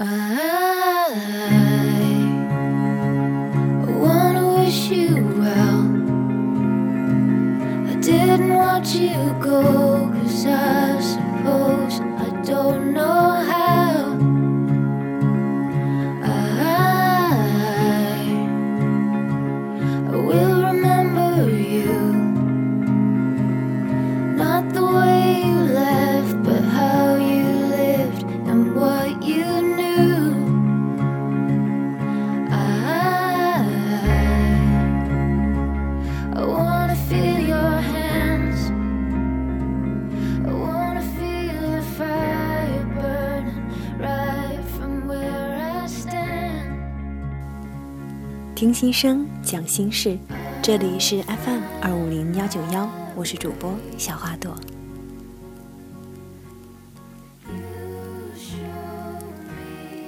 I wanna wish you well. I didn't want you go, cause I 心声，讲心事，这里是 FM 二五零幺九幺，我是主播小花朵。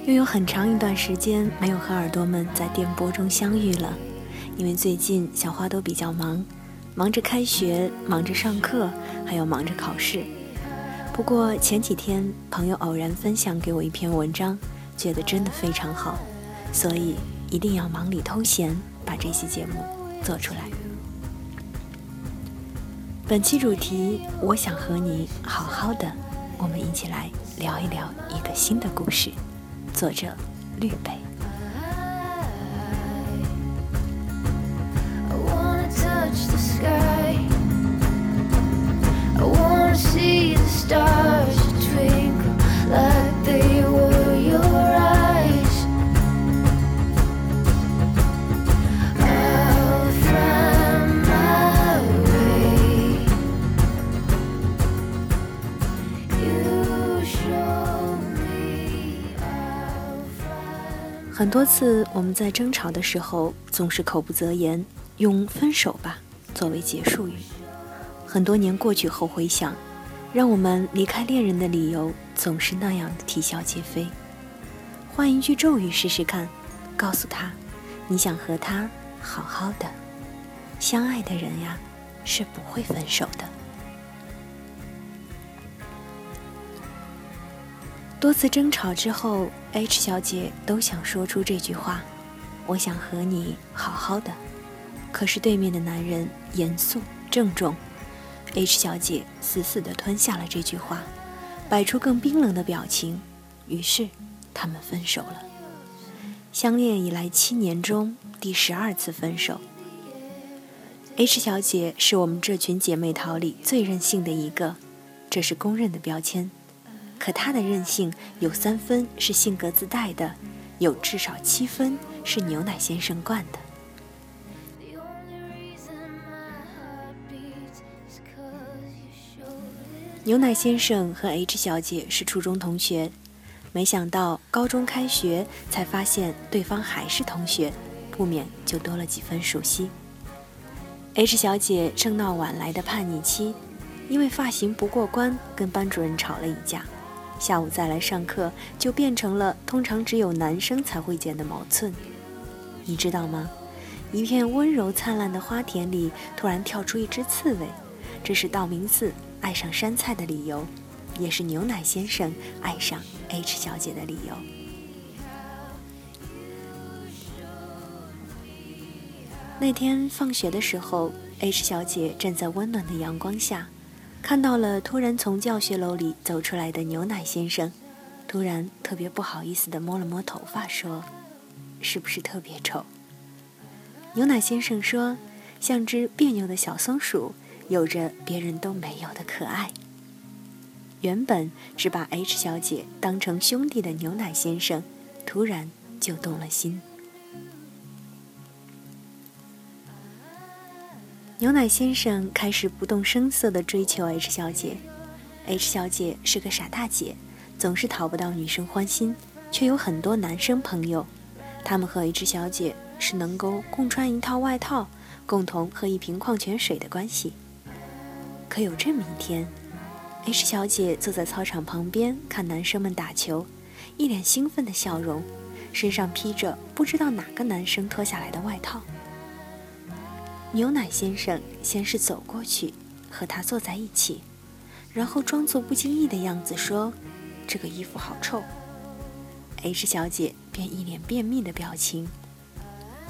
又有很长一段时间没有和耳朵们在电波中相遇了，因为最近小花朵比较忙，忙着开学，忙着上课，还要忙着考试。不过前几天朋友偶然分享给我一篇文章，觉得真的非常好，所以一定要忙里偷闲，把这期节目做出来。本期主题，我想和你好好的，我们一起来聊一聊一个新的故事。作者绿北。I wanna touch the sky. I wanna see the stars twinkle like 很多次我们在争吵的时候，总是口不择言，用“分手吧”作为结束语。很多年过去后回想，让我们离开恋人的理由总是那样的啼笑皆非。换一句咒语试试看，告诉他，你想和他好好的。相爱的人呀，是不会分手的。多次争吵之后，H 小姐都想说出这句话：“我想和你好好的。”可是对面的男人严肃郑重，H 小姐死死地吞下了这句话，摆出更冰冷的表情。于是，他们分手了。相恋以来七年中第十二次分手。H 小姐是我们这群姐妹淘里最任性的一个，这是公认的标签。可他的任性有三分是性格自带的，有至少七分是牛奶先生惯的。牛奶先生和 H 小姐是初中同学，没想到高中开学才发现对方还是同学，不免就多了几分熟悉。H 小姐正闹晚来的叛逆期，因为发型不过关，跟班主任吵了一架。下午再来上课，就变成了通常只有男生才会剪的毛寸。你知道吗？一片温柔灿烂的花田里，突然跳出一只刺猬，这是道明寺爱上山菜的理由，也是牛奶先生爱上 H 小姐的理由。那天放学的时候，H 小姐站在温暖的阳光下，看到了突然从教学楼里走出来的牛奶先生，突然特别不好意思地摸了摸头发，说：“是不是特别丑？”牛奶先生说：“像只别扭的小松鼠，有着别人都没有的可爱。”原本只把 H 小姐当成兄弟的牛奶先生，突然就动了心。牛奶先生开始不动声色地追求 H 小姐。H 小姐是个傻大姐，总是讨不到女生欢心，却有很多男生朋友。他们和 H 小姐是能够共穿一套外套，共同喝一瓶矿泉水的关系。可有这么一天，H 小姐坐在操场旁边看男生们打球，一脸兴奋的笑容，身上披着不知道哪个男生脱下来的外套。牛奶先生先是走过去，和她坐在一起，然后装作不经意的样子说：“这个衣服好臭。”，H 小姐便一脸便秘的表情。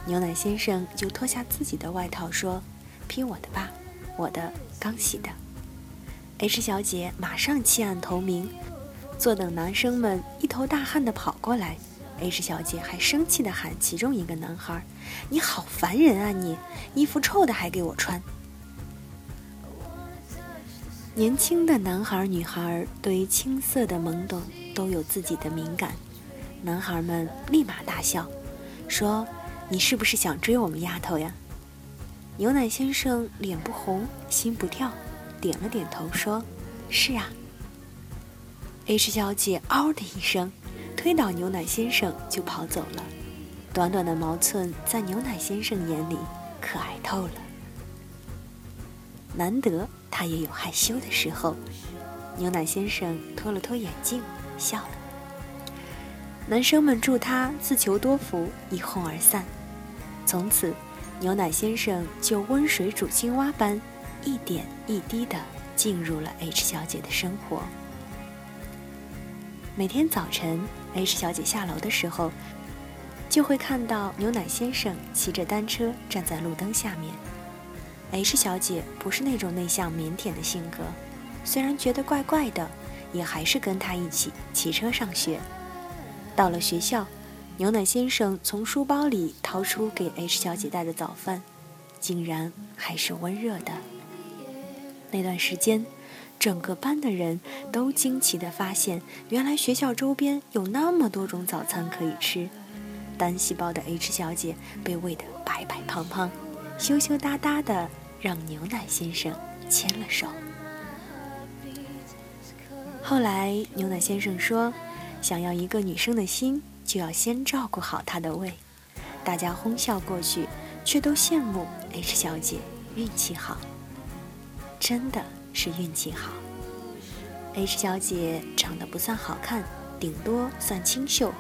牛奶先生就脱下自己的外套说：“披我的吧，我的刚洗的。”H 小姐马上弃暗投明，坐等男生们一头大汗的跑过来。H 小姐还生气的喊其中一个男孩：“你好烦人啊你！衣服臭的还给我穿。”年轻的男孩女孩对于青涩的懵懂都有自己的敏感，男孩们立马大笑，说。你是不是想追我们丫头呀？牛奶先生脸不红心不跳，点了点头说：“是啊。”H 小姐嗷的一声，推倒牛奶先生就跑走了。短短的毛寸在牛奶先生眼里可爱透了。难得他也有害羞的时候。牛奶先生脱了脱眼镜，笑了。男生们祝他自求多福，一哄而散。从此，牛奶先生就温水煮青蛙般，一点一滴地进入了 H 小姐的生活。每天早晨，H 小姐下楼的时候，就会看到牛奶先生骑着单车站在路灯下面。H 小姐不是那种内向腼腆的性格，虽然觉得怪怪的，也还是跟他一起骑车上学。到了学校。牛奶先生从书包里掏出给 H 小姐带的早饭，竟然还是温热的。那段时间，整个班的人都惊奇地发现，原来学校周边有那么多种早餐可以吃。单细胞的 H 小姐被喂得白白胖胖，羞羞答答的，让牛奶先生牵了手。后来，牛奶先生说，想要一个女生的心。就要先照顾好她的胃，大家哄笑过去，却都羡慕 H 小姐运气好。真的是运气好。H 小姐长得不算好看，顶多算清秀，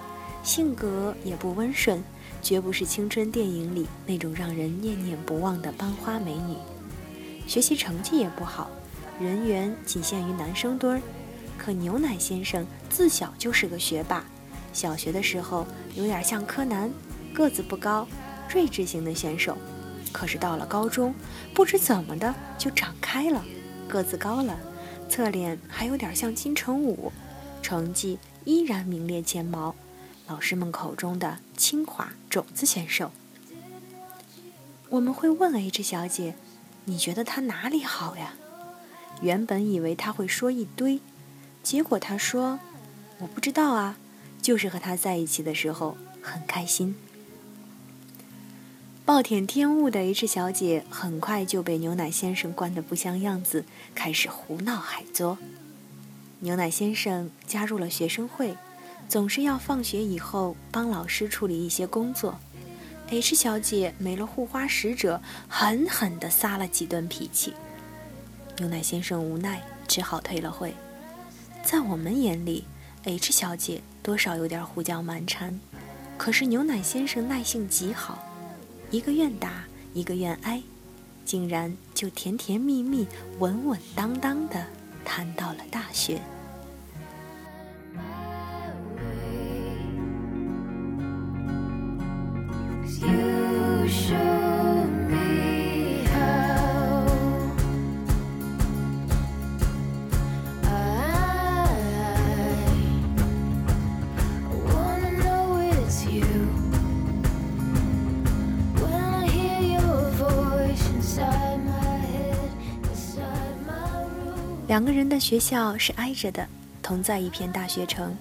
性格也不温顺，绝不是青春电影里那种让人念念不忘的班花美女。学习成绩也不好，人缘仅限于男生堆儿。可牛奶先生自小就是个学霸。小学的时候有点像柯南，个子不高，睿智型的选手。可是到了高中，不知怎么的就长开了，个子高了，侧脸还有点像金城武，成绩依然名列前茅，老师们口中的清华种子选手。我们会问 H 小姐：“你觉得他哪里好呀？”原本以为他会说一堆，结果他说：“我不知道啊。”就是和他在一起的时候很开心。暴殄天物的 H 小姐很快就被牛奶先生惯得不像样子，开始胡闹海作。牛奶先生加入了学生会，总是要放学以后帮老师处理一些工作。H 小姐没了护花使者，狠狠地撒了几顿脾气。牛奶先生无奈，只好退了会。在我们眼里，H 小姐。多少有点胡搅蛮缠，可是牛奶先生耐性极好，一个愿打，一个愿挨，竟然就甜甜蜜蜜、稳稳当当的谈到了大学。两个人的学校是挨着的，同在一片大学城。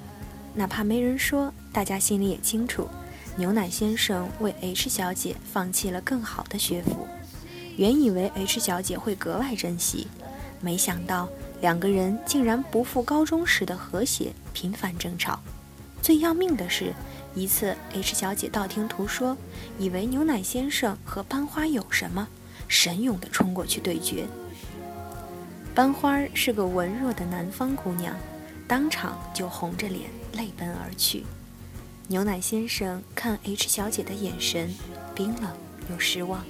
哪怕没人说，大家心里也清楚。牛奶先生为 H 小姐放弃了更好的学府，原以为 H 小姐会格外珍惜，没想到两个人竟然不复高中时的和谐，频繁争吵。最要命的是，一次 H 小姐道听途说，以为牛奶先生和班花有什么，神勇地冲过去对决。班花是个文弱的南方姑娘，当场就红着脸泪奔而去。牛奶先生看 H 小姐的眼神冰冷又失望。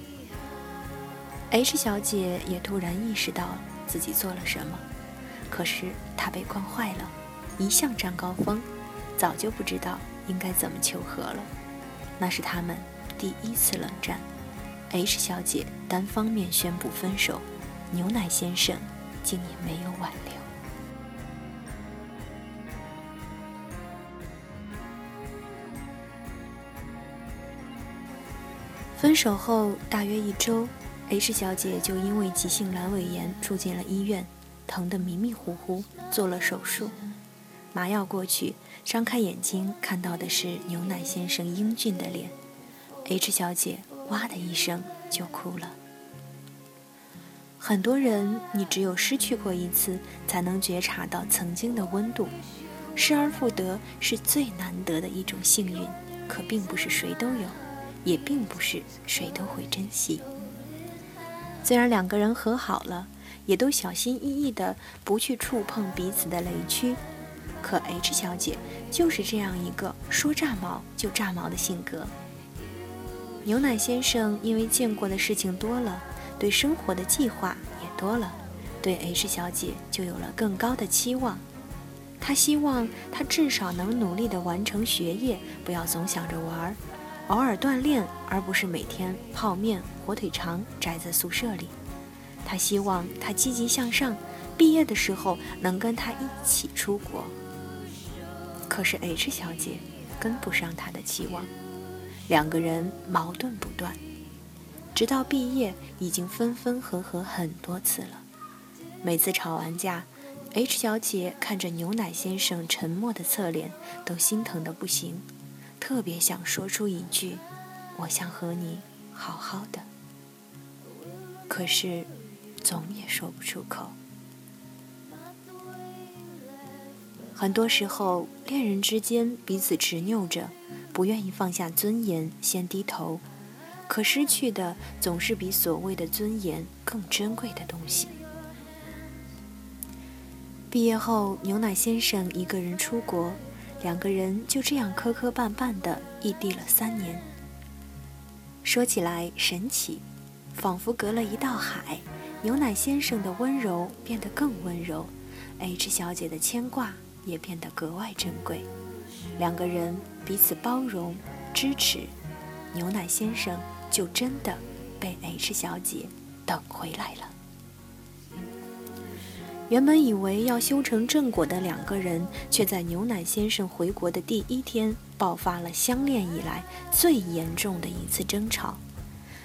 H 小姐也突然意识到自己做了什么，可是她被惯坏了，一向占高峰，早就不知道应该怎么求和了。那是他们第一次冷战。H 小姐单方面宣布分手，牛奶先生竟也没有挽留。分手后大约一周，H 小姐就因为急性阑尾炎住进了医院，疼得迷迷糊糊，做了手术。麻药过去，张开眼睛看到的是牛奶先生英俊的脸。H 小姐哇的一声就哭了。很多人，你只有失去过一次，才能觉察到曾经的温度。失而复得是最难得的一种幸运，可并不是谁都有，也并不是谁都会珍惜。虽然两个人和好了，也都小心翼翼的不去触碰彼此的雷区。可 H 小姐就是这样一个说炸毛就炸毛的性格。牛奶先生因为见过的事情多了，对生活的计划也多了，对 H 小姐就有了更高的期望。他希望她至少能努力地完成学业，不要总想着玩儿，偶尔锻炼，而不是每天泡面、火腿肠宅在宿舍里。他希望她积极向上，毕业的时候能跟她一起出国。可是 H 小姐跟不上他的期望，两个人矛盾不断，直到毕业已经分分合合很多次了。每次吵完架，H 小姐看着牛奶先生沉默的侧脸，都心疼的不行，特别想说出一句：“我想和你好好的。”可是，总也说不出口。很多时候，恋人之间彼此执拗着，不愿意放下尊严，先低头，可失去的总是比所谓的尊严更珍贵的东西。毕业后，牛奶先生一个人出国，两个人就这样磕磕绊绊的异地了三年。说起来神奇，仿佛隔了一道海，牛奶先生的温柔变得更温柔，H 小姐的牵挂。也变得格外珍贵，两个人彼此包容、支持，牛奶先生就真的被 H 小姐等回来了。原本以为要修成正果的两个人，却在牛奶先生回国的第一天爆发了相恋以来最严重的一次争吵。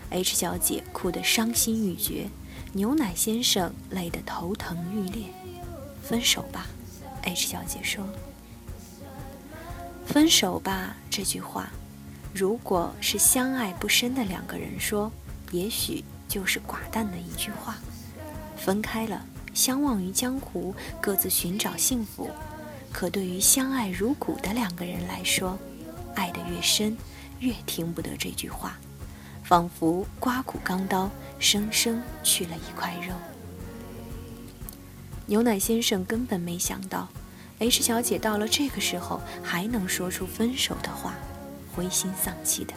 H 小姐哭得伤心欲绝，牛奶先生累得头疼欲裂。分手吧。H 小姐说：“分手吧。”这句话，如果是相爱不深的两个人说，也许就是寡淡的一句话。分开了，相忘于江湖，各自寻找幸福。可对于相爱如骨的两个人来说，爱得越深，越听不得这句话，仿佛刮骨钢刀，生生去了一块肉。牛奶先生根本没想到，H 小姐到了这个时候还能说出分手的话，灰心丧气的。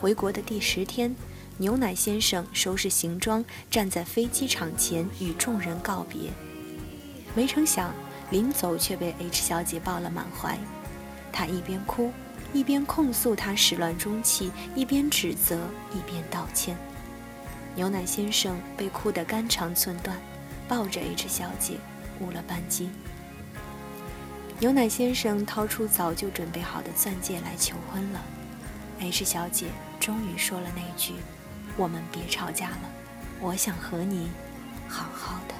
回国的第十天，牛奶先生收拾行装，站在飞机场前与众人告别。没成想，临走却被 H 小姐抱了满怀。他一边哭，一边控诉他始乱终弃，一边指责，一边道歉。牛奶先生被哭得肝肠寸断。抱着 H 小姐，误了班机。牛奶先生掏出早就准备好的钻戒来求婚了。H 小姐终于说了那句：“我们别吵架了，我想和你好好的。”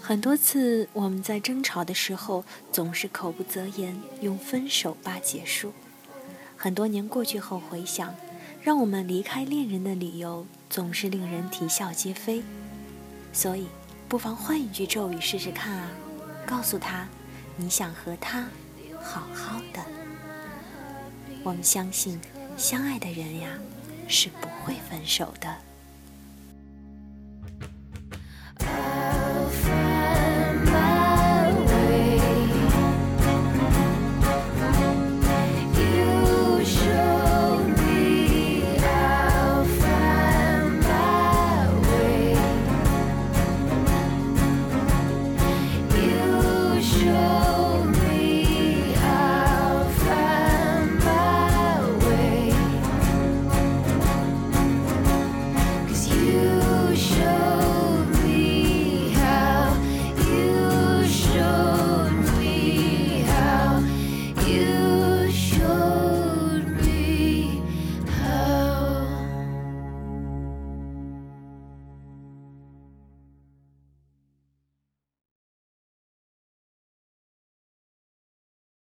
很多次我们在争吵的时候，总是口不择言，用分手吧结束。很多年过去后回想，让我们离开恋人的理由总是令人啼笑皆非。所以，不妨换一句咒语试试看啊！告诉他，你想和他好好的。我们相信，相爱的人呀，是不会分手的。